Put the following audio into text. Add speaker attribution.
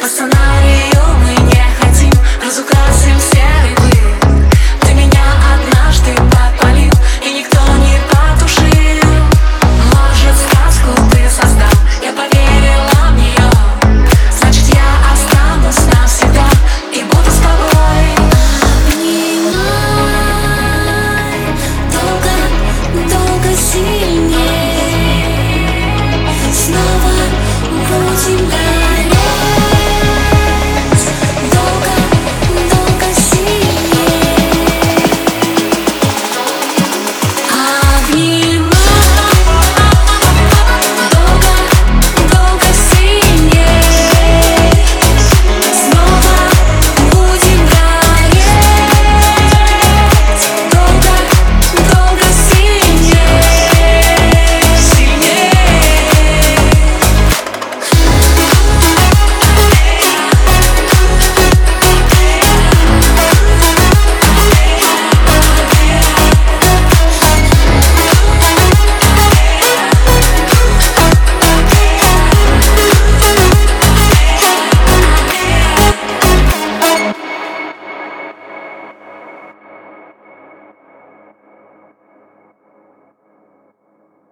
Speaker 1: fa sonare